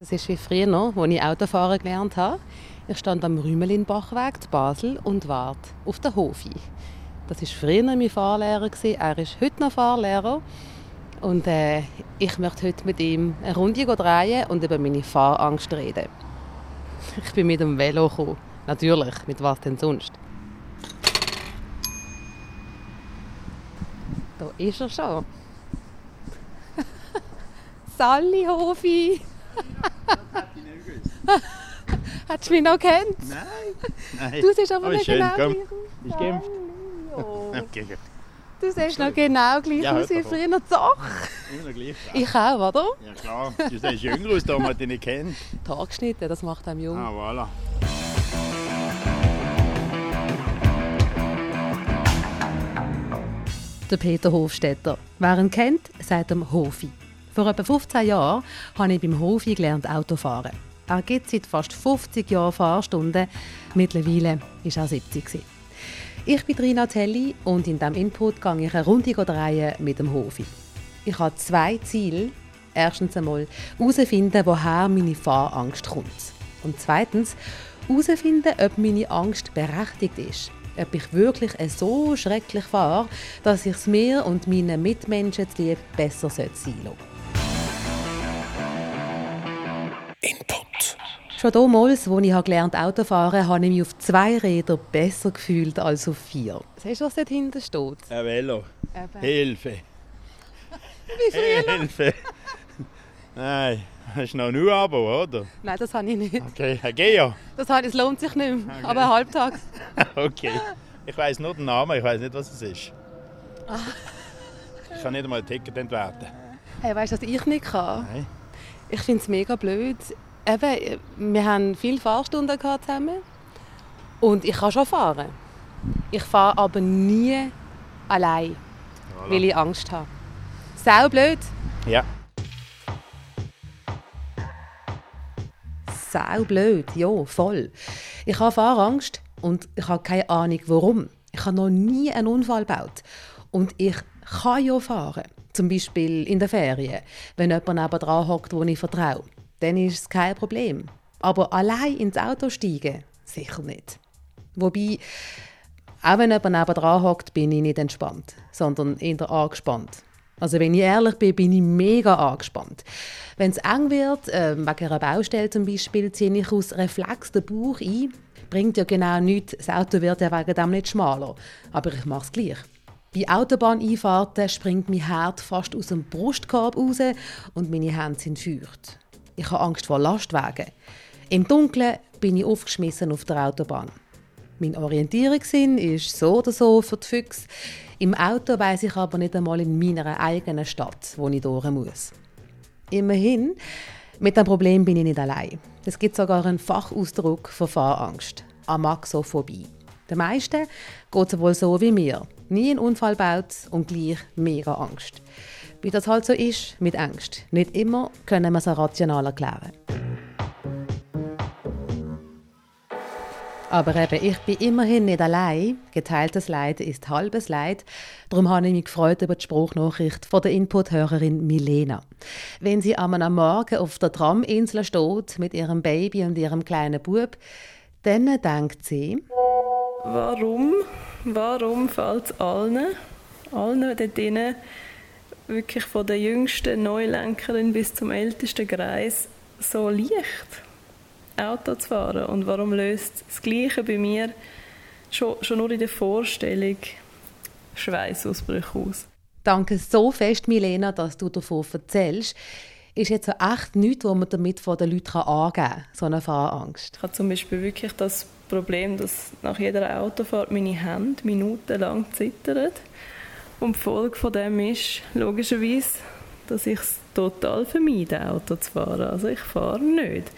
Das ist wie früher, als ich Autofahren gelernt habe. Ich stand am Rümelinbachweg zu Basel und warte auf den Hofi. Das war früher mein Fahrlehrer. Er ist heute noch Fahrlehrer. Und äh, ich möchte heute mit ihm eine Runde drehen und über meine Fahrangst reden. Ich bin mit dem Velo gekommen. Natürlich, mit was denn sonst? Da ist er schon. Sally Hofi! Hättest du mich noch kennt? Nein. Nein. Du siehst aber Aber nicht schön, genau komm. gleich aus. Bist geimpft? Sally. Okay, gut. Du siehst noch genau gleich Ja, aus wie früher. Doch! Immer noch gleich. Ich auch, oder? Ja klar, du siehst jünger aus, da man dich nicht kennt. Geschnitten, das macht einem jung. Ah, voilà. Der Peter Hofstetter. Wer ihn kennt, sagt ihm Hofi. Vor etwa 15 Jahren habe ich beim Hofi gelernt Autofahren. Er gibt seit fast 50 Jahren Fahrstunden. Mittlerweile ist er 70. gewesen. Ich bin Rina Telli und in diesem Input gehe ich eine Runde drehen mit dem Hofi. Ich habe zwei Ziele. Erstens einmal herausfinden, woher meine Fahrangst kommt. Und zweitens herausfinden, ob meine Angst berechtigt ist. Ob ich wirklich so schrecklich fahre, dass ich es mir und meinen Mitmenschen zuliebe besser sein sollte. Input. Schon damals, als ich gelernt Autofahren habe ich mich auf zwei Rädern besser gefühlt als auf vier. Siehst du, was dort hinten steht? Ein Velo. Eben. Hilfe. Wie früher? Hilfe. Nein, das ist noch nur Abo, oder? Nein, das habe ich nicht. Okay, ein Geo. Das, das lohnt sich nicht mehr. Aber ein Halbtag. Okay. Ich weiß nur den Namen, ich weiß nicht, was es ist. Ich kann nicht einmal ein Ticket entwerten. Hey, weißt du, was ich nicht kann? Nein. Ich finde es mega blöd. Eben, wir haben viele Fahrstunden gehabt zusammen. Und ich kann schon fahren. Ich fahre aber nie allein, weil ich Angst habe. Sau blöd. Ja. Sau blöd, ja, voll. Ich habe Fahrangst und ich habe keine Ahnung, warum. Ich habe noch nie einen Unfall gebaut. Und ich kann ja fahren. Zum Beispiel in den Ferien, wenn jemand nebenan hockt, wo ich vertraue. Dann ist es kein Problem. Aber allein ins Auto steigen, sicher nicht. Wobei, auch wenn jemand nebenan hockt, bin ich nicht entspannt, sondern eher angespannt. Also wenn ich ehrlich bin, bin ich mega angespannt. Wenn es eng wird, äh, wegen einer Baustelle zum Beispiel, ziehe ich aus Reflex den Bauch ein. Bringt ja genau nichts, das Auto wird ja wegen dem nicht schmaler. Aber ich mache es gleich. Bei Autobahneinfahrten springt mein Herz fast aus dem Brustkorb raus und meine Hände sind feucht. Ich habe Angst vor Lastwagen. Im Dunkeln bin ich aufgeschmissen auf der Autobahn. Mein Orientierungssinn ist so oder so für die Füchse. Im Auto weiß ich aber nicht einmal in meiner eigenen Stadt, wo ich durch muss. Immerhin, mit dem Problem bin ich nicht allein. Es gibt sogar einen Fachausdruck für Fahrangst, Amaxophobie. Den meisten geht es wohl so wie mir. Nie einen Unfall baut und gleich mega Angst. Wie das halt so ist mit Angst. Nicht immer können wir es rational erklären. Aber eben, ich bin immerhin nicht allein. Geteiltes Leid ist halbes Leid. Darum habe ich mich gefreut über die Spruchnachricht von der Input-Hörerin Milena. Wenn sie am Morgen auf der Traminsel steht mit ihrem Baby und ihrem kleinen Bub, dann denkt sie, Warum? Warum fällt es allen, allen dort drinnen, wirklich von der jüngsten Neulenkerin bis zum ältesten Greis, so leicht, Auto zu fahren? Und warum löst das Gleiche bei mir schon, schon nur in der Vorstellung Schweißausbrüche aus? danke so fest, Milena, dass du davon erzählst. Ist jetzt so echt nichts, was man damit von den Leuten angeben kann, so eine Fahrangst. Ich habe zum Beispiel wirklich das Problem, dass nach jeder Autofahrt meine Hände minutenlang zittern. Und die Folge von dem ist logischerweise, dass ich es total vermeide, Auto zu fahren. Also ich fahre nicht.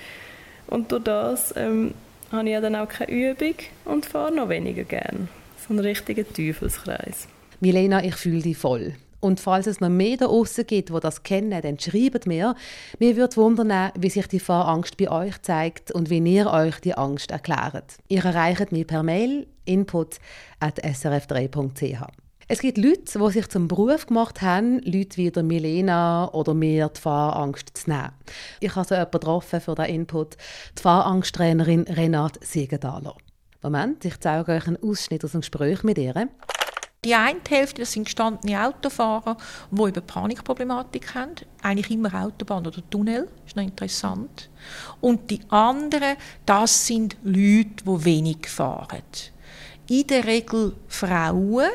Und durch das ähm, habe ich ja dann auch keine Übung und fahre noch weniger gern. So einen richtigen Teufelskreis. Milena, ich fühle dich voll. Und falls es noch mehr da außen gibt, die das kennen, dann schreibt mir. Mir würde wundern, wie sich die Fahrangst bei euch zeigt und wie ihr euch die Angst erklärt. Ihr erreicht mich per Mail input.srf3.ch. Es gibt Leute, die sich zum Beruf gemacht haben, Leute wie der Milena oder mir die Fahrangst zu nehmen. Ich habe so jemanden getroffen für diesen Input, die Fahrangsttreinerin Renate Siegenthaler. Moment, ich zeige euch einen Ausschnitt aus einem Gespräch mit ihr. Die eine Hälfte das sind gestandene Autofahrer, die eben Panikproblematik haben. Eigentlich immer Autobahn oder Tunnel, ist noch interessant. Und die anderen, das sind Leute, die wenig fahren. In der Regel Frauen,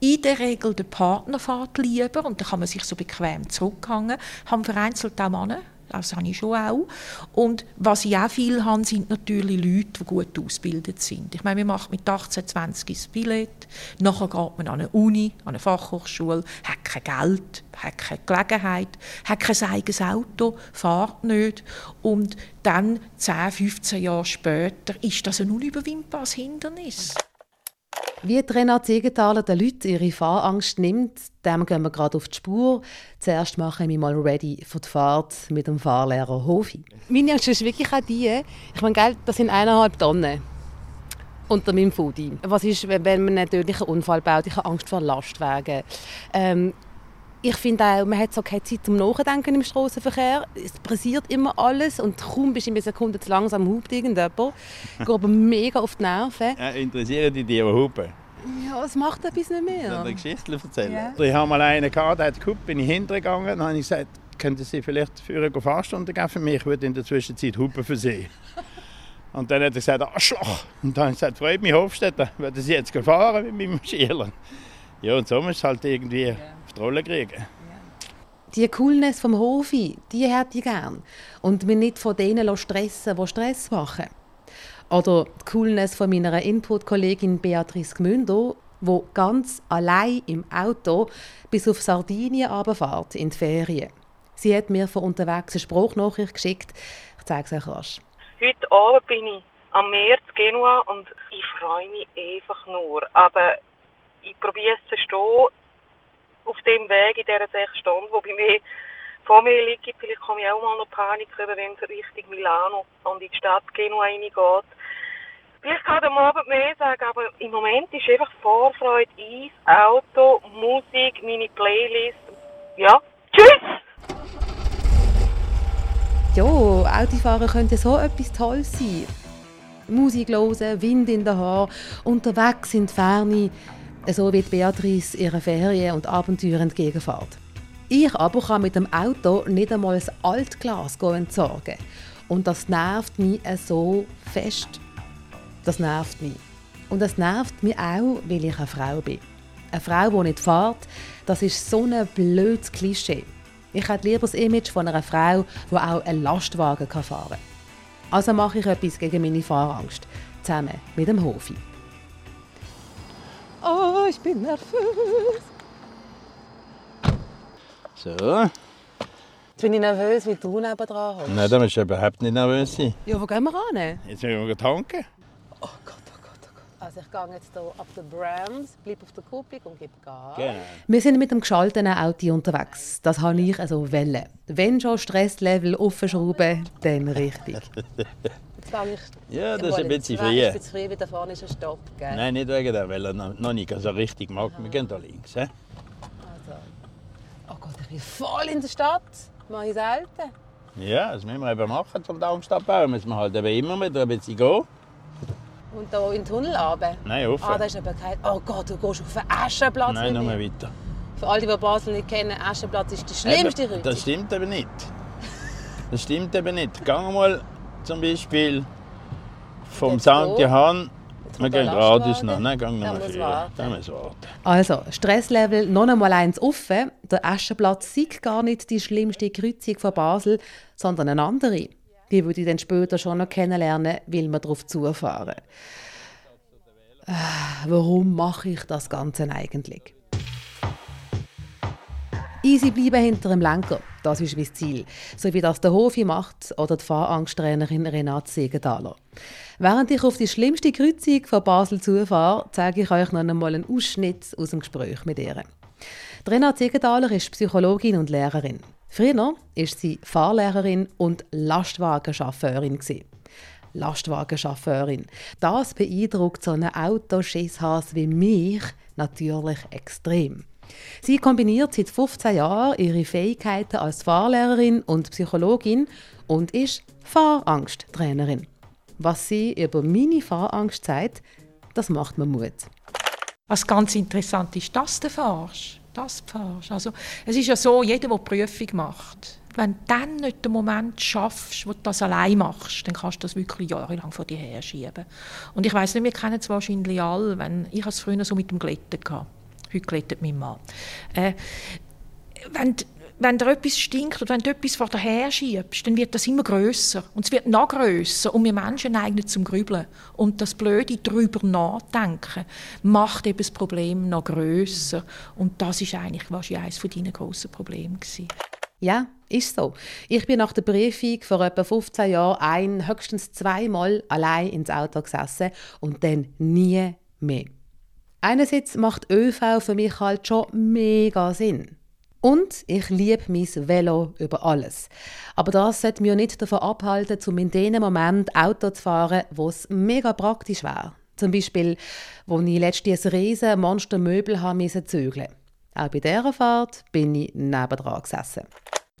in der Regel der Partner fährt lieber und da kann man sich so bequem zurückhängen. Haben vereinzelt auch Männer, das habe ich schon auch. Und was ich auch viel habe, sind natürlich Leute, die gut ausgebildet sind. Ich meine, wir machen mit 18, 20 das Billett, nachher geht man an eine Uni, an eine Fachhochschule, hat kein Geld, hat keine Gelegenheit, hat kein eigenes Auto, fährt nicht. Und dann, 10, 15 Jahre später, ist das ein unüberwindbares Hindernis. Wie Renate Siegenthaler den Leuten ihre Fahrangst nimmt, dem gehen wir gerade auf die Spur. Zuerst mache ich mich mal ready für die Fahrt mit dem Fahrlehrer Hofi. Meine Angst ist wirklich auch die, ich meine, das sind eineinhalb Tonnen unter meinem Foodie. Was ist, wenn man einen tödlichen Unfall baut? Ich habe Angst vor Lastwagen. Ähm, ich finde auch, man hat so keine Zeit zum Nachdenken im Straßenverkehr. Es passiert immer alles und kaum bist du in einer Sekunde zu langsam, hupt irgendjemand. Ich gehe aber mega auf die Nerven. Ja, interessieren die, die hupen? Ja, es macht etwas nicht mehr. Ich eine Geschichte erzählen? Ja. Ich habe mal einen gehabt, der hat gehupt, bin ich hintergegangen. Dann habe ich gesagt, könnten Sie vielleicht für eine Fahrstunde geben für mich? Ich würde in der Zwischenzeit hupen für Sie. Und dann hat er gesagt, Arschloch. Und dann habe ich gesagt, freut mich Hofstetter, würden Sie jetzt fahren mit meinem Schüler? Ja, und so muss es halt irgendwie auf die Rolle kriegen. Die Coolness vom Hofi, die hätte ich gern. Und mich nicht von denen stressen die Stress machen. Oder die Coolness von meiner Input-Kollegin Beatrice Gmünder, wo ganz allein im Auto bis auf Sardinien runterfährt, in die Ferien. Sie hat mir von unterwegs eine Spruchnachricht geschickt. Ich zeige es euch rasch. Heute Abend bin ich am Meer zu Genua und ich freue mich einfach nur. Aber ich probiere es zu verstehen, auf dem Weg, in dieser sechs Stunden, wo bei mir vor mir liegt, vielleicht komme ich auch mal noch Panik über, wenn es Richtung Milano und in die Stadt Genua reingeht. Vielleicht kann am Abend mehr sagen, aber im Moment ist einfach Vorfreude, Eis, Auto, Musik, meine Playlist. Ja, tschüss! Ja, Autofahren könnte so etwas Tolles sein. Musik hören, Wind in den Haaren, unterwegs in die Ferne, so wie Beatrice ihre Ferien und Abenteuer entgegenfährt. Ich aber kann mit dem Auto nicht einmal das Altglas entsorgen. Und das nervt mich so fest. Das nervt mich. Und das nervt mich auch, weil ich eine Frau bin. Eine Frau, die nicht fährt, das ist so ein blödes Klischee. Ich hätte lieber das Image von einer Frau, die auch einen Lastwagen fahren kann. Also mache ich etwas gegen meine Fahrangst. Zusammen mit dem Hofi. Ich bin nervös. So. Jetzt bin ich nervös, weil du nebendran hast. Nein, da musst du überhaupt nicht nervös sein. Ja, wo gehen wir ran? Jetzt müssen wir tanken. Oh Gott, oh Gott, oh Gott. Also ich gehe jetzt hier ab der Brams, bleibe auf der Kupplung und gebe Gas. Genau. Wir sind mit dem geschalteten Auto unterwegs. Das habe ich also wollen. Wenn schon Stresslevel aufschrauben, dann richtig. Jetzt gehe ich Ja, das ist ein bisschen. Ein bisschen früh, weil da vorne ist ein Stopp. Gell? Nein, nicht wegen der, weil er noch nicht so richtig mag. Wir gehen da links. He? Also. Oh Gott, ich bin voll in der Stadt. Mache ich selten. Ja, das müssen wir eben machen zum Darmstadtbau. Müssen wir halt eben immer wieder ein bisschen gehen. Und da in den Tunnel runter. Nein, offen. Ah, da ist aber kein... Oh Gott, du gehst auf den Aschenplatz. Nein, nur weiter. Für alle, die Basel nicht kennen, Aschenplatz ist die schlimmste Eben, Route. Das stimmt eben nicht. Das stimmt eben nicht. Gehen mal zum Beispiel vom Jetzt St. Johann. Wir gehen Lastwagen. noch. Nein, gehen noch mal muss früher. warten. Also, Stresslevel noch einmal eins offen. Der Aschenplatz sei gar nicht die schlimmste Kreuzung von Basel, sondern eine andere. Die würde ich dann später schon noch kennenlernen, weil wir darauf zufahren. Äh, warum mache ich das Ganze eigentlich? Easy bleiben hinter dem Lenker, das ist mein Ziel. So wie das der Hofi macht oder die Fahrangsttrainerin Renate Siegenthaler. Während ich auf die schlimmste Kreuzung von Basel zufahre, zeige ich euch noch einmal einen Ausschnitt aus dem Gespräch mit ihr. Renate Siegenthaler ist Psychologin und Lehrerin. Früher war sie Fahrlehrerin und Lastwagenchauffeurin. Lastwagenchauffeurin. Das beeindruckt so einen Autoschisshas wie mich natürlich extrem. Sie kombiniert seit 15 Jahren ihre Fähigkeiten als Fahrlehrerin und Psychologin und ist Fahrangsttrainerin. Was sie über meine Fahrangst sagt, das macht mir Mut. Was ganz interessant ist, dass du fahrst. Das fahrst. Also, es ist ja so, jeder, der die Prüfung macht, wenn du dann nicht den Moment schaffst, wo du das allein machst, dann kannst du das wirklich jahrelang vor dir her schieben. Und ich weiß nicht, wir kennen es wahrscheinlich alle, wenn ich es früher so mit dem Glätten hatte. Glättet mein Mann. Äh, wenn, wenn dir etwas stinkt oder wenn du etwas vor dir her schiebst, dann wird das immer größer und es wird noch größer und wir Menschen neigen zum Grübeln und das Blöde darüber nachdenken macht eben das Problem noch größer und das ist eigentlich wahrscheinlich eines von grossen Problemen gewesen. Ja, ist so. Ich bin nach der Prüfung vor etwa 15 Jahren ein, höchstens zweimal allein ins Auto gesessen und dann nie mehr. Einerseits macht ÖV für mich halt schon mega Sinn. Und ich liebe mein Velo über alles. Aber das sollte mich nicht davon abhalten, um in dem Moment Auto zu fahren, wo es mega praktisch wäre. Zum Beispiel, wo ich letztens ein riesen Monstermöbel zügeln musste. Auch bei dieser Fahrt bin ich nebendran gesessen.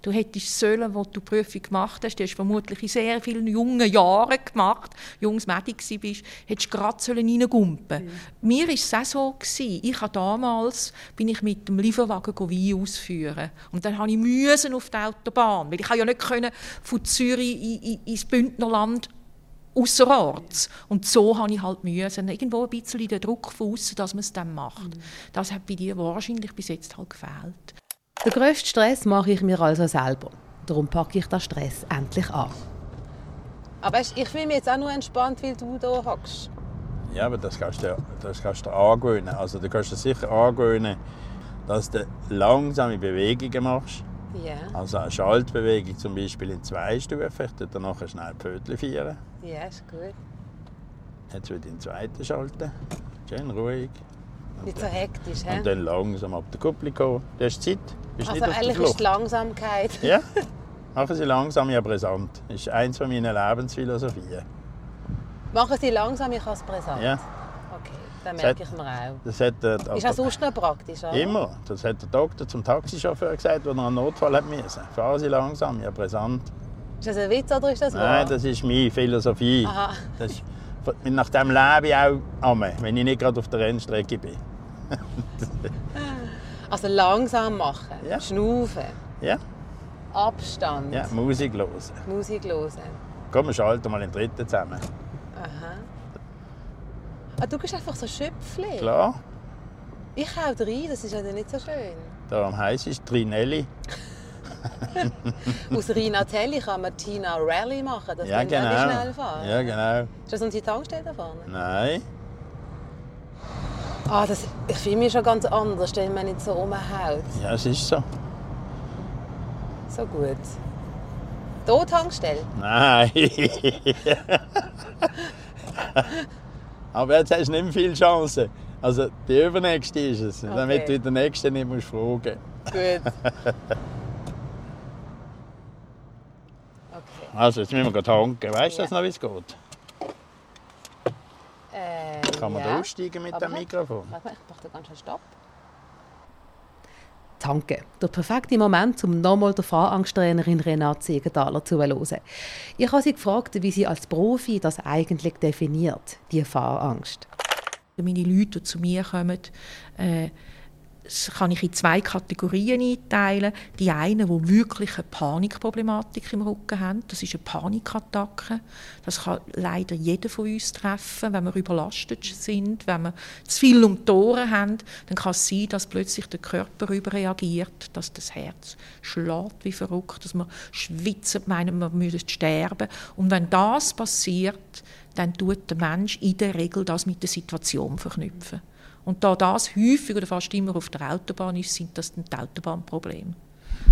Du hättest sollen, wo du die Prüfung gemacht hast, du hast vermutlich in sehr vielen jungen Jahren gemacht, junges Mädchen bist, hättest du gerade reingumpen mhm. Mir war es auch so. Gewesen. Ich habe damals bin ich mit dem Lieferwagen Wein ausführen. Und dann musste ich müssen auf die Autobahn, weil ich ja nicht können von Zürich in, in, ins Bündnerland außerorts. Und so habe ich halt müssen, irgendwo ein bisschen den Druck von außen, dass man es dann macht. Mhm. Das hat bei dir wahrscheinlich bis jetzt halt gefehlt. Den grössten Stress mache ich mir also selber. Darum packe ich den Stress endlich an. Aber ich fühle mich jetzt auch nur entspannt, weil du hier hockst. Ja, aber das kannst du, das kannst du angewöhnen. Also du kannst dir sicher angewöhnen, dass du langsame Bewegungen machst. Ja. Also eine Schaltbewegung zum Beispiel in zwei Stufen. Ich dann nachher schnell Pötchen feiern. Ja, ist gut. Jetzt wieder den zweiten schalten. Schön ruhig. Nicht so hektisch, he? Und dann langsam ab der Kuppel kommen. Du hast Zeit. Also nicht eigentlich ist die Langsamkeit. Ja, machen Sie langsam, ja brisant. Das ist eins meiner Lebensphilosophien. Machen Sie langsam, ich als brisant? Ja. Okay, dann merke ich mir auch. Das hat, äh, ist auch sonst noch praktisch, oder? Immer. Das hat der Doktor zum Taxichauffeur gesagt, als er einen Notfall hat müssen. Fahren Sie langsam, ja brisant. Ist das ein Witz oder ist das wahr? Nein, das ist meine Philosophie. Aha. Das ist, nach dem lebe ich auch wenn ich nicht gerade auf der Rennstrecke bin. also langsam machen, ja. schnaufen. Ja. Abstand. Ja, Musik hören. Musik hören. Komm, wir schalten mal den dritten zusammen. Aha. Ah, du bist einfach so Schöpfli. Klar. Ich hau rein, das ist ja nicht so schön. Darum heisst es Trinelli. Aus Rinatelli kann man Tina Rally machen, das ja, genau. schnell fahren. Ja, genau. Ist das unsere Tankstelle da vorne? Nein. Ah, das, ich fühle mich schon ganz anders, wenn man nicht so rumhaut. Ja, es ist so. So gut. Hier Tankstelle? Nein. Aber jetzt hast du nicht mehr viele Chancen. Also die übernächste ist es, okay. damit du den nächsten nicht musst fragen Gut. okay. Also jetzt müssen wir tanken. Weißt du ja. noch, wie es geht? Kann man ja. da aussteigen mit Aber dem Mikrofon? Warte mal, ich mache da ganz schön Stopp. Danke. Der perfekte Moment, um nochmal der Fahrangsttrainerin Renate Siegenthaler zuzuhören. Ich habe sie gefragt, wie sie als Profi das eigentlich definiert, die Fahrangst. Meine Leute, die zu mir kommen, äh, das kann ich in zwei Kategorien einteilen. Die einen, die wirklich eine Panikproblematik im Rücken haben, das ist eine Panikattacke. Das kann leider jeder von uns treffen, wenn wir überlastet sind, wenn wir zu viel um die Ohren haben, dann kann es sein, dass plötzlich der Körper überreagiert, dass das Herz schlägt wie verrückt, dass wir schwitzen, meinen, wir müssen sterben. Und wenn das passiert, dann tut der Mensch in der Regel das mit der Situation verknüpfen. Und da das häufig oder fast immer auf der Autobahn ist, sind das dann die Autobahnprobleme.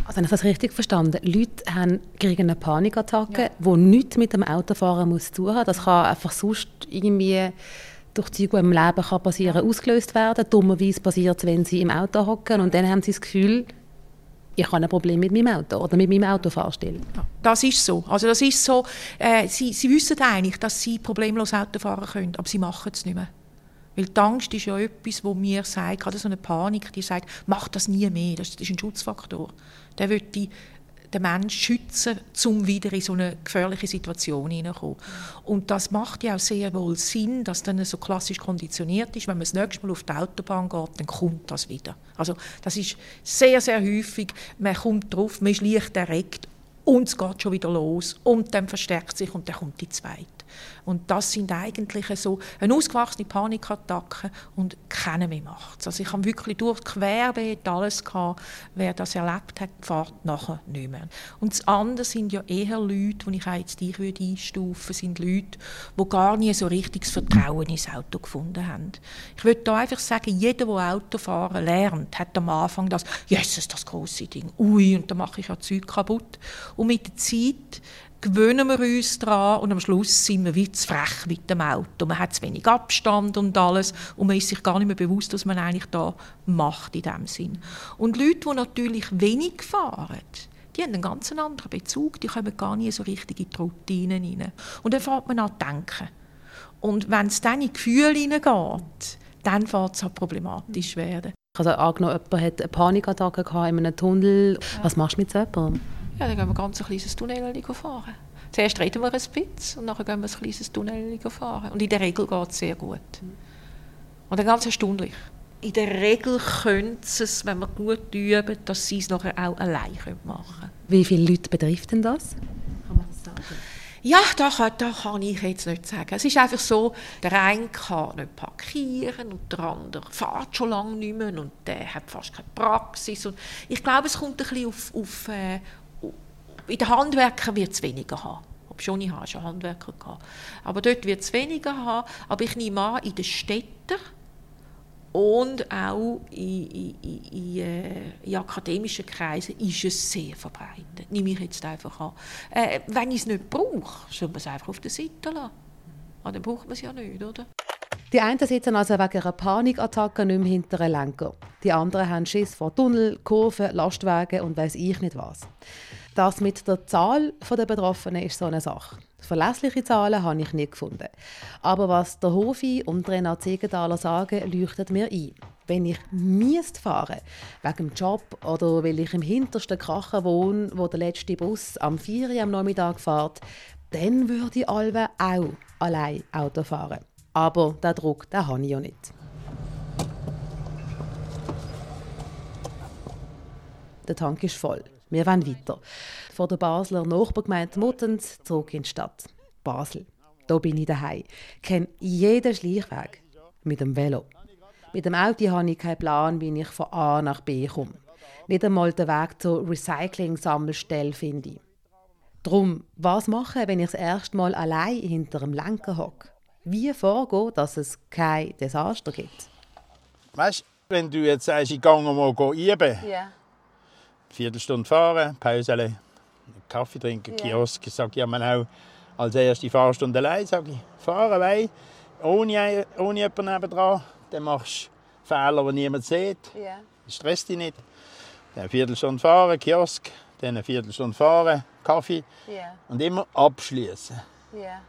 Also, wenn ich das richtig verstanden Leute haben, kriegen eine Panikattacke, ja. die nichts mit dem Autofahren muss zu tun haben. Das kann einfach sonst irgendwie durch die, die im Leben kann passieren ausgelöst werden. Dummerweise passiert es, wenn sie im Auto hocken und dann haben sie das Gefühl, ich habe ein Problem mit meinem Auto oder mit meinem Autofahrstil. Das ist so. Also das ist so. Äh, sie, sie wissen eigentlich, dass sie problemlos Auto fahren können, aber sie machen es nicht mehr. Weil die Angst ist ja etwas, wo mir sagt, gerade so eine Panik, die sagt, mach das nie mehr, das ist ein Schutzfaktor. Der wird die den Menschen schützen, um wieder in so eine gefährliche Situation hineinzukommen. Und das macht ja auch sehr wohl Sinn, dass dann so klassisch konditioniert ist, wenn man das nächste Mal auf die Autobahn geht, dann kommt das wieder. Also das ist sehr, sehr häufig, man kommt drauf, man ist leicht erregt und es geht schon wieder los und dann verstärkt sich und dann kommt die zweite. Und das sind eigentlich so eine ausgewachsene Panikattacke und keiner mehr macht Also ich habe wirklich durch querbeet alles gehabt. Wer das erlebt hat, fährt nachher nicht mehr. Und das andere sind ja eher Leute, die ich auch jetzt dich würde einstufen sind Leute, die gar nie so richtiges Vertrauen ins Auto gefunden haben. Ich würde da einfach sagen, jeder, der Autofahren lernt, hat am Anfang das, Jesus, das große Ding, ui, und da mache ich ja Zeug kaputt. Und mit der Zeit gewöhnen wir uns daran und am Schluss sind wir wie zu frech mit dem Auto. Man hat zu wenig Abstand und alles und man ist sich gar nicht mehr bewusst, was man eigentlich da macht in dem Sinn. Und Leute, die natürlich wenig fahren, die haben einen ganz anderen Bezug, die kommen gar nicht so richtig in die Routinen rein. Und dann fängt man an zu denken. Und wenn es dann in Gefühle hineingeht, dann fängt es an problematisch werden. Also angenommen, jemand hat eine Panikattacke in einem Tunnel. Was machst du mit so jemandem? Ja, dann gehen wir ganz ein kleines Tunnel fahren. Zuerst reden wir ein bisschen und dann gehen wir ein kleines Tunnel fahren. Und in der Regel geht es sehr gut. Und dann ganz erstaunlich. In der Regel können sie es, wenn wir gut üben, dass sie es nachher auch allein machen können. Wie viele Leute betrifft denn das? Kann man das sagen? Ja, da kann, da kann ich jetzt nicht sagen. Es ist einfach so, der eine kann nicht parkieren und der andere fährt schon lange nicht mehr und der hat fast keine Praxis. Und ich glaube, es kommt ein bisschen auf, auf, äh, in den Handwerkern wird es weniger haben. Ob schon ich habe schon Handwerker gehabt. Aber dort wird es weniger haben. Aber ich nehme an, in den Städten und auch in, in, in, äh, in, akademischen Kreisen ist es sehr verbreitet. Nehme ich jetzt einfach an. Äh, wenn ich es nicht brauche, soll man es einfach auf der Seite lassen. Aber dann braucht man es ja nicht, oder? Die einen sitzen also wegen einer Panikattacke nicht mehr hinter einem Lenker. Die anderen haben Schiss vor Tunnel, Kurven, Lastwagen und weiß ich nicht was. Das mit der Zahl der Betroffenen ist so eine Sache. Verlässliche Zahlen habe ich nicht gefunden. Aber was der Hofi und Renat Siegenthaler sagen, leuchtet mir ein. Wenn ich müsste fahren, wegen dem Job oder weil ich im hintersten Krachen wohne, wo der letzte Bus am 4 Uhr am Nachmittag fährt, dann würde ich alle auch allein Auto fahren. Aber den Druck den habe ich ja nicht. Der Tank ist voll. Wir wollen weiter. Von der Basler Nachbargemeinde Muttens zurück in die Stadt. Basel. Da bin ich daheim. Kenne jeden Schleichweg. Mit dem Velo. Mit dem Auto habe ich keinen Plan, wie ich von A nach B komme. Nicht einmal den Weg zur Recycling-Sammelstelle finde ich. Drum, was machen, wenn ich das erste Mal allein hinter dem Lenker hocke? Wie vorgehen, dass es kein Desaster gibt? Weißt du, wenn du jetzt sagst, ich gehe mal üben, yeah. Viertelstunde fahren, Pause, Kaffee trinken. Kiosk. Ich sage ja man auch als erste Fahrstunde allein, sage ich, fahren weil ohne, ohne jemanden nebendran, dann machst du Fehler, die niemand sieht. Yeah. Stress dich nicht. Dann eine Viertelstunde fahren, Kiosk, dann eine Viertelstunde fahren, Kaffee yeah. und immer abschließen. Yeah.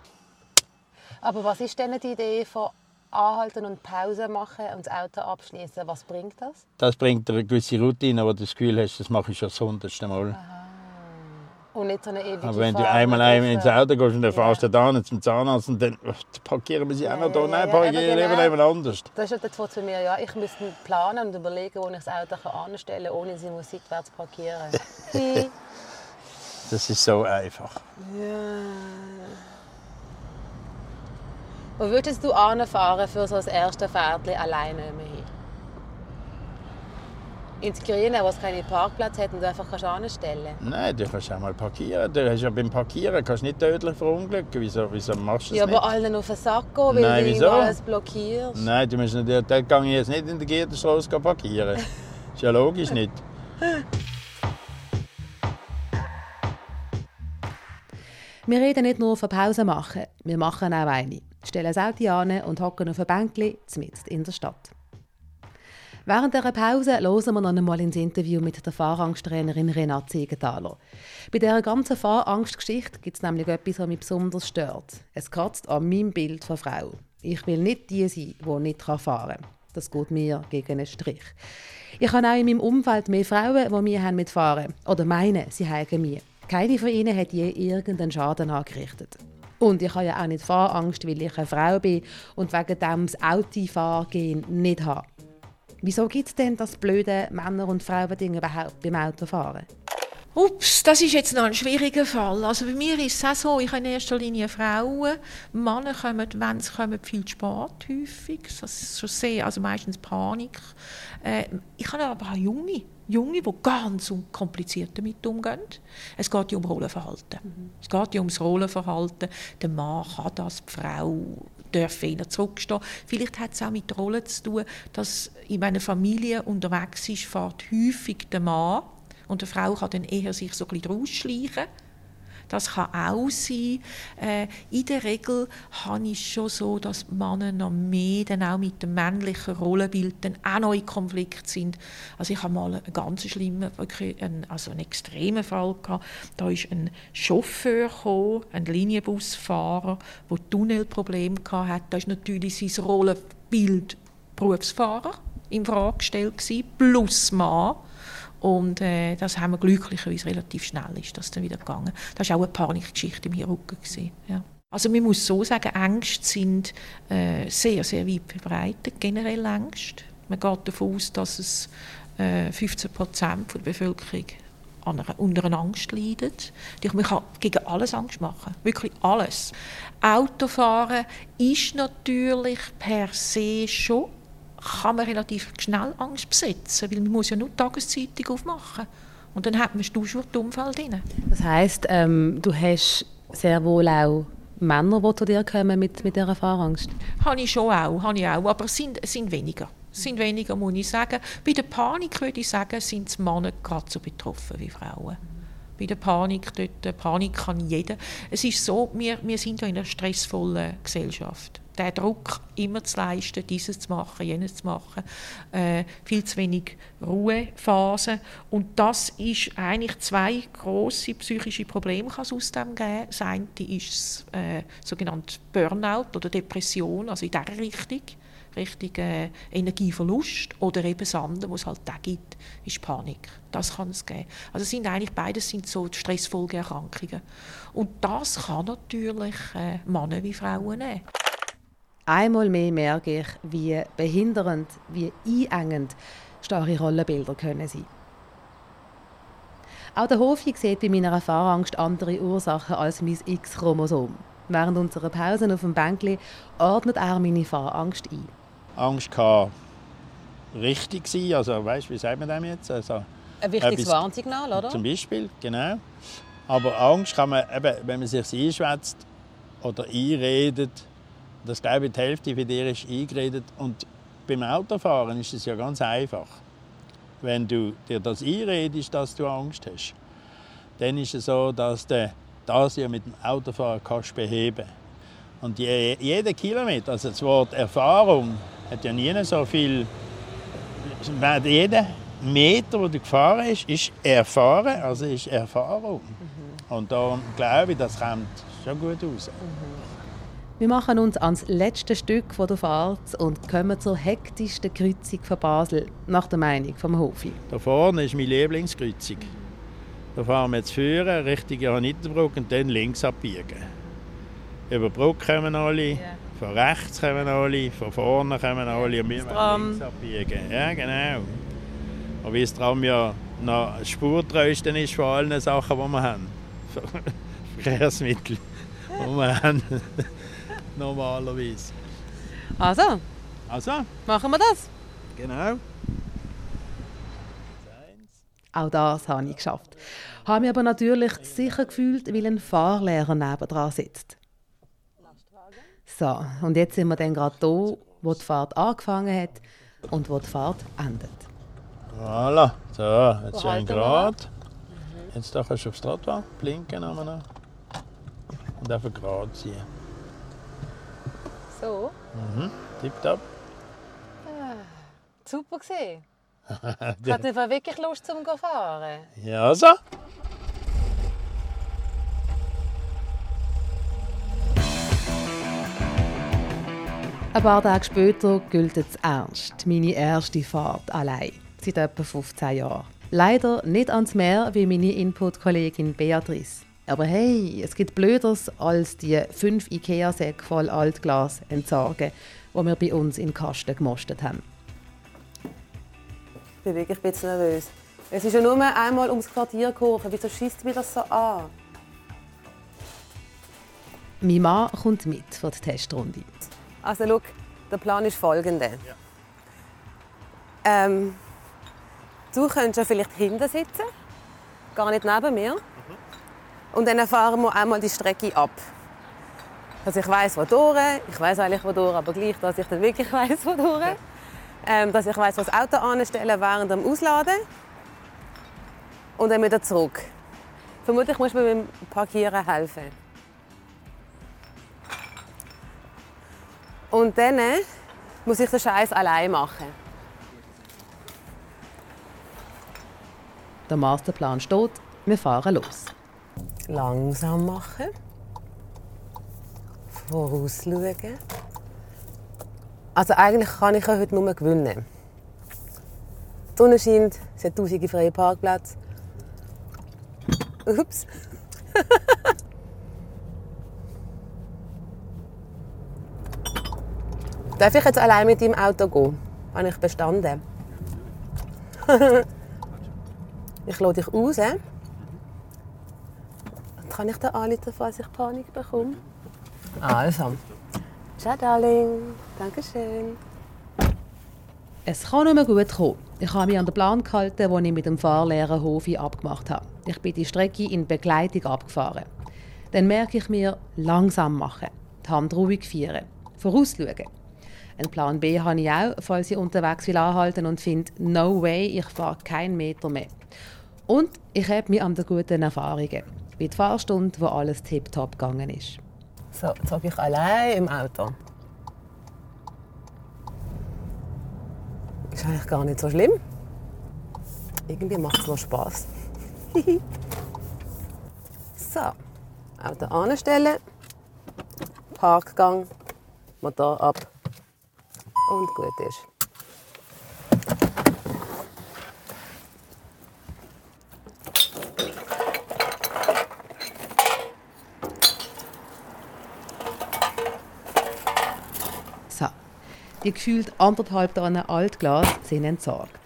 Aber was ist denn die Idee von anhalten und Pause machen und das Auto abschließen. Was bringt das? Das bringt eine gewisse Routine, wo du das Gefühl hast, das mache ich schon das hundertste Mal. Aha. Und nicht so eine ewige Aber wenn du einmal einmal ins Auto gehst und dann ja. fährst du da zum Zahnarzt und dann parkieren wir sie auch noch da. Nein, ja, parkieren ja, genau. lieber anders. Das ist das zu mir, ja, ich müsste planen und überlegen, wo ich das Auto anstellen kann, ohne sie seitwärts zu parkieren. das ist so einfach. Ja. Wo würdest du anfahren für so das erste Pferdchen alleine hin? Ins Grüne, wo es keinen Parkplatz hat und du einfach kannst anstellen Nein, du kannst auch mal parkieren. Du hast ja beim Parkieren kannst nicht tödlich verunglücken. Wieso, wieso machst du das Ja, nicht? aber allen auf den Sack gehen, weil Nein, du wieso? alles blockierst. Nein, du musst nicht, dort gehe ich jetzt nicht in der Giertenstrasse parkieren. das ist ja logisch nicht. Wir reden nicht nur von Pause machen, wir machen auch eine stellen das Auto an und hocken auf ein Bänkchen mitten in der Stadt. Während dieser Pause hören wir noch einmal ins Interview mit der Fahrangsttrainerin Renate Siegenthaler. Bei dieser ganzen Fahrangstgeschichte gibt es nämlich etwas, was mich besonders stört. Es kratzt an meinem Bild von Frau. Ich will nicht die sein, die nicht fahren kann. Das geht mir gegen einen Strich. Ich habe auch in meinem Umfeld mehr Frauen, die mir mitfahren oder meinen, sie haben mir. Keine von ihnen hat je irgendeinen Schaden angerichtet. Und ich habe ja auch nicht Fahrangst, weil ich eine Frau bin und wegen dem das Autofahrgehen nicht habe. Wieso gibt es denn das blöde Männer- und Frauending überhaupt beim Autofahren? Ups, das ist jetzt noch ein schwieriger Fall. Also bei mir ist es auch so, ich habe in erster Linie Frauen. Männer kommen, wenn sie kommen, viel spät häufig. Das ist schon sehr, also meistens Panik. Äh, ich habe aber auch Junge, Junge, die ganz unkompliziert damit umgehen. Es geht ja um Rollenverhalten. Mhm. Es geht ja ums Rollenverhalten. Der Mann kann das, die Frau darf eher zurückstehen. Vielleicht hat es auch mit der Rolle zu tun, dass in einer Familie unterwegs ist, fährt häufig der Mann und eine Frau kann dann eher sich so ein bisschen rausschleichen. Das kann auch sein. Äh, in der Regel habe ich schon so, dass Männer noch mehr dann auch mit dem männlichen Rollenbild dann auch noch in Konflikt sind. Also ich habe mal einen ganz schlimmen, wirklich einen, also einen extremen Fall gehabt. Da ist ein Chauffeur gekommen, ein Linienbusfahrer, der Tunnelprobleme hatte. Da ist natürlich sein Rollenbild Berufsfahrer in Frage gestellt gewesen, plus Mann. Und äh, das haben wir glücklicherweise relativ schnell ist das dann wieder gegangen. Das war auch eine Panikgeschichte im Rücken. Ja. Also man muss so sagen, Ängste sind äh, sehr, sehr weit verbreitet, generell Ängste. Man geht davon aus, dass es äh, 15 Prozent der Bevölkerung einer, unter einer Angst leidet. Man kann gegen alles Angst machen, wirklich alles. Autofahren ist natürlich per se schon kann man relativ schnell Angst besetzen, weil man muss ja nur die Tageszeitung aufmachen und dann hat man schon den Unfall drin. Das heisst, ähm, du hast sehr wohl auch Männer, die zu dir kommen mit, mit dieser Fahrangst? Habe ich schon auch, habe ich auch aber es sind, sind weniger. Es sind weniger, muss ich sagen. Bei der Panik würde ich sagen, sind es Männer gerade so betroffen wie Frauen. Bei der Panik, dort, Panik kann jeder. Es ist so, wir, wir sind ja in einer stressvollen Gesellschaft der Druck, immer zu leisten, dieses zu machen, jenes zu machen, äh, viel zu wenig Ruhephasen. Und das ist eigentlich zwei große psychische Probleme kann es aus dem geben. Das eine ist äh, sogenannte Burnout oder Depression, also in dieser Richtung. Richtung äh, Energieverlust oder eben das andere, was es halt auch gibt, ist Panik. Das kann es geben. Also sind eigentlich beides sind so Stressfolgeerkrankungen. Und das kann natürlich äh, Männer wie Frauen nehmen. Einmal mehr merke ich, wie behindernd, wie einengend starre Rollenbilder können sein. Auch der Hofi sieht bei meiner Fahrangst andere Ursachen als mein X-Chromosom. Während unserer Pausen auf dem Bänkli ordnet er meine Fahrangst ein. Angst kann richtig sein, also weißt, wie sagt man das jetzt? Also, Ein wichtiges Warnsignal, oder? Zum Beispiel, genau. Aber Angst kann man, eben, wenn man sich einschwätzt oder einredet, das glaube ich, die Hälfte von dir ist eingeredet. Und beim Autofahren ist es ja ganz einfach. Wenn du dir das einredest, dass du Angst hast, dann ist es so, dass du das ja mit dem Autofahren kannst beheben Und je, jeder Kilometer, also das Wort Erfahrung, hat ja nie so viel. Jeder Meter, wo du gefahren bist, ist erfahren, also ist Erfahrung. Mhm. Und darum glaube ich, das kommt schon gut raus. Mhm. Wir machen uns ans letzte Stück von der Fahrt und kommen zur hektischsten Kreuzung von Basel, nach der Meinung vom Hofi. Da vorne ist meine Lieblingskreuzung. Da fahren wir jetzt führen, Richtung Johanniterbrücke und dann links abbiegen. Über die Brücke kommen alle, yeah. von rechts kommen alle, von vorne kommen alle und wir wollen links abbiegen. Ja, genau. Und wie das Tram ja noch das spurtreueste ist von allen Sachen, die wir haben. Verkehrsmittel, die wir haben normalerweise. Also, also, machen wir das. Genau. Auch das habe ich geschafft. Habe mich aber natürlich sicher gefühlt, weil ein Fahrlehrer nebendran sitzt. So, und jetzt sind wir dann gerade da, wo die Fahrt angefangen hat und wo die Fahrt endet. Voilà, so, jetzt schön gerade. Jetzt da kannst du aufs Trottoir blinken noch. und einfach gerade ziehen. So? Mhm, tipptopp. Ah, super gesehen. ich hatte wirklich Lust zum fahren. Ja, so. Ein paar Tage später gilt es ernst. Meine erste Fahrt allein. Seit etwa 15 Jahren. Leider nicht ans Meer wie meine Input-Kollegin Beatrice. Aber hey, es gibt Blöderes als die fünf Ikea-Säcke voll Altglas entsorgen, die wir bei uns in den Kasten gemostet haben. Ich bin wirklich ein bisschen nervös. Es ist ja nur einmal ums Quartier gekurven. Wieso schießt mich das so an? Mein Mann kommt mit für die Testrunde. Also, schau, der Plan ist folgender. Ähm, du könntest ja vielleicht hinten sitzen, gar nicht neben mir. Und dann fahren wir einmal die Strecke ab. Also ich weiß wo durch, ich weiß eigentlich wo durch, aber gleich, dass ich dann wirklich weiß wo durch. Ähm, dass ich weiß, was das Auto anstellen während dem Ausladen. Und dann wieder zurück. Vermutlich muss man beim Parkieren helfen. Und dann muss ich den Scheiß allein machen. Der Masterplan steht, wir fahren los. Langsam machen. Vorausschauen. Also eigentlich kann ich heute nur gewinnen. Die Sonne scheint, es hat tausende freie Parkplätze. Ups. Darf ich jetzt allein mit deinem Auto gehen? Habe ich bestanden? ich lade dich aus. Kann ich dir anrufen, falls ich Panik bekomme? Also. Ciao, Darling. Dankeschön. Es kann nur gut kommen. Ich habe mich an den Plan gehalten, den ich mit dem Fahrlehrer Hofi abgemacht habe. Ich bin die Strecke in Begleitung abgefahren. Dann merke ich mir, langsam machen, die Hand ruhig führen, vorausschauen. Einen Plan B habe ich auch, falls ich unterwegs will anhalten und finde, no way, ich fahre keinen Meter mehr. Und ich habe mich an den guten Erfahrungen. Bei der Fahrstunde, wo alles tiptop gegangen ist. So, jetzt habe ich allein im Auto. Ist eigentlich gar nicht so schlimm. Irgendwie macht es noch Spass. so, Auto anstellen, Parkgang, Motor ab und gut ist. So, die gefühlt anderthalb Tonnen Altglas sind entsorgt.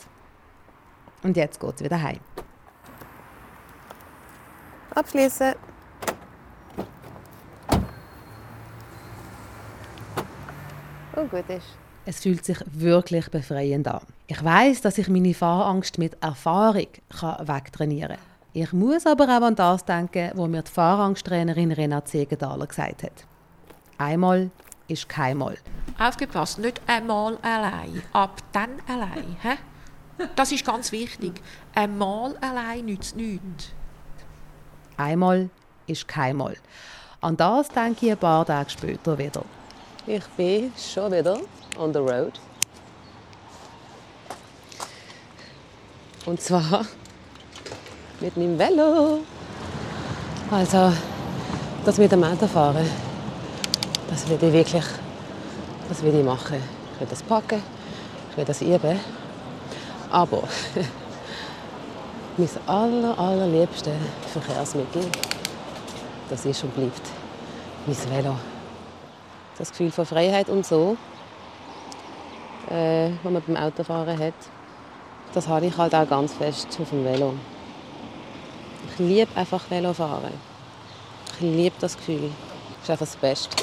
Und jetzt geht es wieder heim. Abschließen. Und gut ist. Es fühlt sich wirklich befreiend an. Ich weiß, dass ich meine Fahrangst mit Erfahrung kann wegtrainieren kann. Ich muss aber auch an das denken, was mir die Fahrangsttrainerin Renate Segenthaler gesagt hat. Einmal ist keinmal. Aufgepasst, nicht einmal allein, ab dann allein. He? Das ist ganz wichtig. Einmal allein nützt nichts. Einmal ist keinmal. An das denke ich ein paar Tage später wieder. Ich bin schon wieder on the road. Und zwar mit meinem Velo. Also, das mit dem Autofahren, das will ich wirklich, das will ich machen. Ich will das packen, ich will das üben. Aber mein aller, allerliebste Verkehrsmittel, das ist und bleibt mein Velo. Das Gefühl von Freiheit und so, äh, was man beim Autofahren hat, das habe ich halt auch ganz fest auf dem Velo. Ich liebe einfach Velofahren. Ich liebe das Gefühl. Das ist einfach das Beste.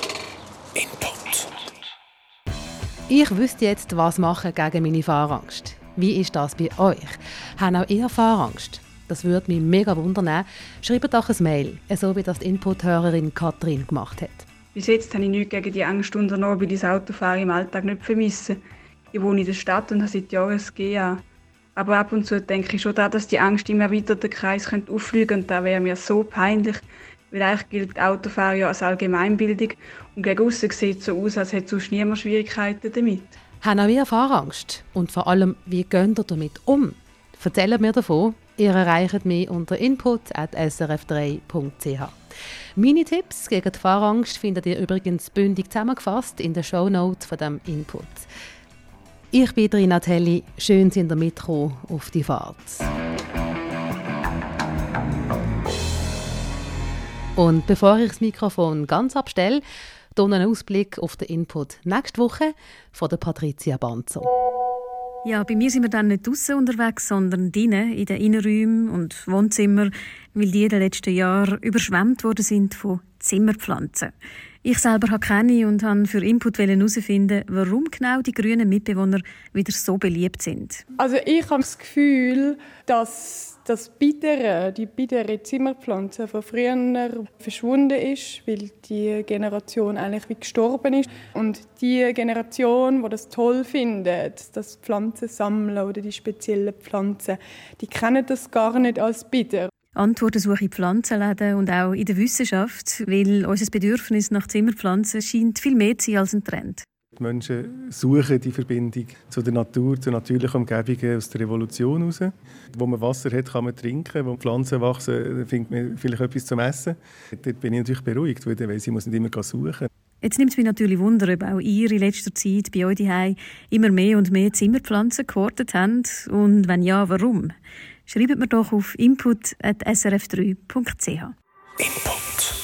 Ich wüsste jetzt, was machen gegen meine Fahrangst. Wie ist das bei euch? Haben auch ihr Fahrangst? Das würde mich mega wundern. Schreibt doch ein Mail, so wie das die Input-Hörerin Katrin gemacht hat. Bis jetzt habe ich nichts gegen die Angst unternommen, weil ich das Autofahren im Alltag nicht vermisse. Ich wohne in der Stadt und habe seit Jahren ein GA. Aber ab und zu denke ich schon daran, dass die Angst im erweiterten Kreis könnte auffliegen könnte. Und das wäre mir so peinlich, weil eigentlich gilt Autofahren ja als Allgemeinbildung und gegen aussen sieht es so aus, als hätte sonst niemand Schwierigkeiten damit. Haben auch ihr Fahrangst? Und vor allem, wie geht ihr damit um? Erzählt mir davon. Ihr erreicht mich unter input.srf3.ch. Meine Tipps gegen die Fahrangst findet ihr übrigens bündig zusammengefasst in den Show Notes von dem Input. Ich bin Rina Telli. Schön sind ihr mitgekommen auf die Fahrt. Und bevor ich das Mikrofon ganz abstelle, hier einen Ausblick auf den Input nächste Woche von der Patricia Banzer. Ja, bei mir sind wir dann nicht draußen unterwegs, sondern drinnen, in den Innenräumen und Wohnzimmern, weil die in den letzten Jahren überschwemmt worden sind von Zimmerpflanzen. Ich selber habe keine und habe für Input herausfinden, warum genau die grünen Mitbewohner wieder so beliebt sind. Also ich habe das Gefühl, dass das Bittere, die bittere Zimmerpflanze von früher verschwunden ist, weil die Generation eigentlich wie gestorben ist. Und die Generation, die das toll findet, das Pflanzen sammeln oder die speziellen Pflanzen, die kennen das gar nicht als bitter. Antwortensuche in Pflanzenläden und auch in der Wissenschaft, weil unser Bedürfnis nach Zimmerpflanzen scheint viel mehr zu sein als ein Trend. Die Menschen suchen die Verbindung zu der Natur, zu natürlichen Umgebungen aus der Revolution heraus. Wo man Wasser hat, kann man trinken. Wo Pflanzen wachsen, findet man vielleicht etwas zum Essen. Dort bin ich natürlich beruhigt, weil ich weiss, ich muss nicht immer suchen. Jetzt nimmt es mich natürlich Wunder, ob auch ihr in letzter Zeit bei euch daheim immer mehr und mehr Zimmerpflanzen gehortet habt. Und wenn ja, warum? Schreibt mir doch auf input.srf3.ch. Input.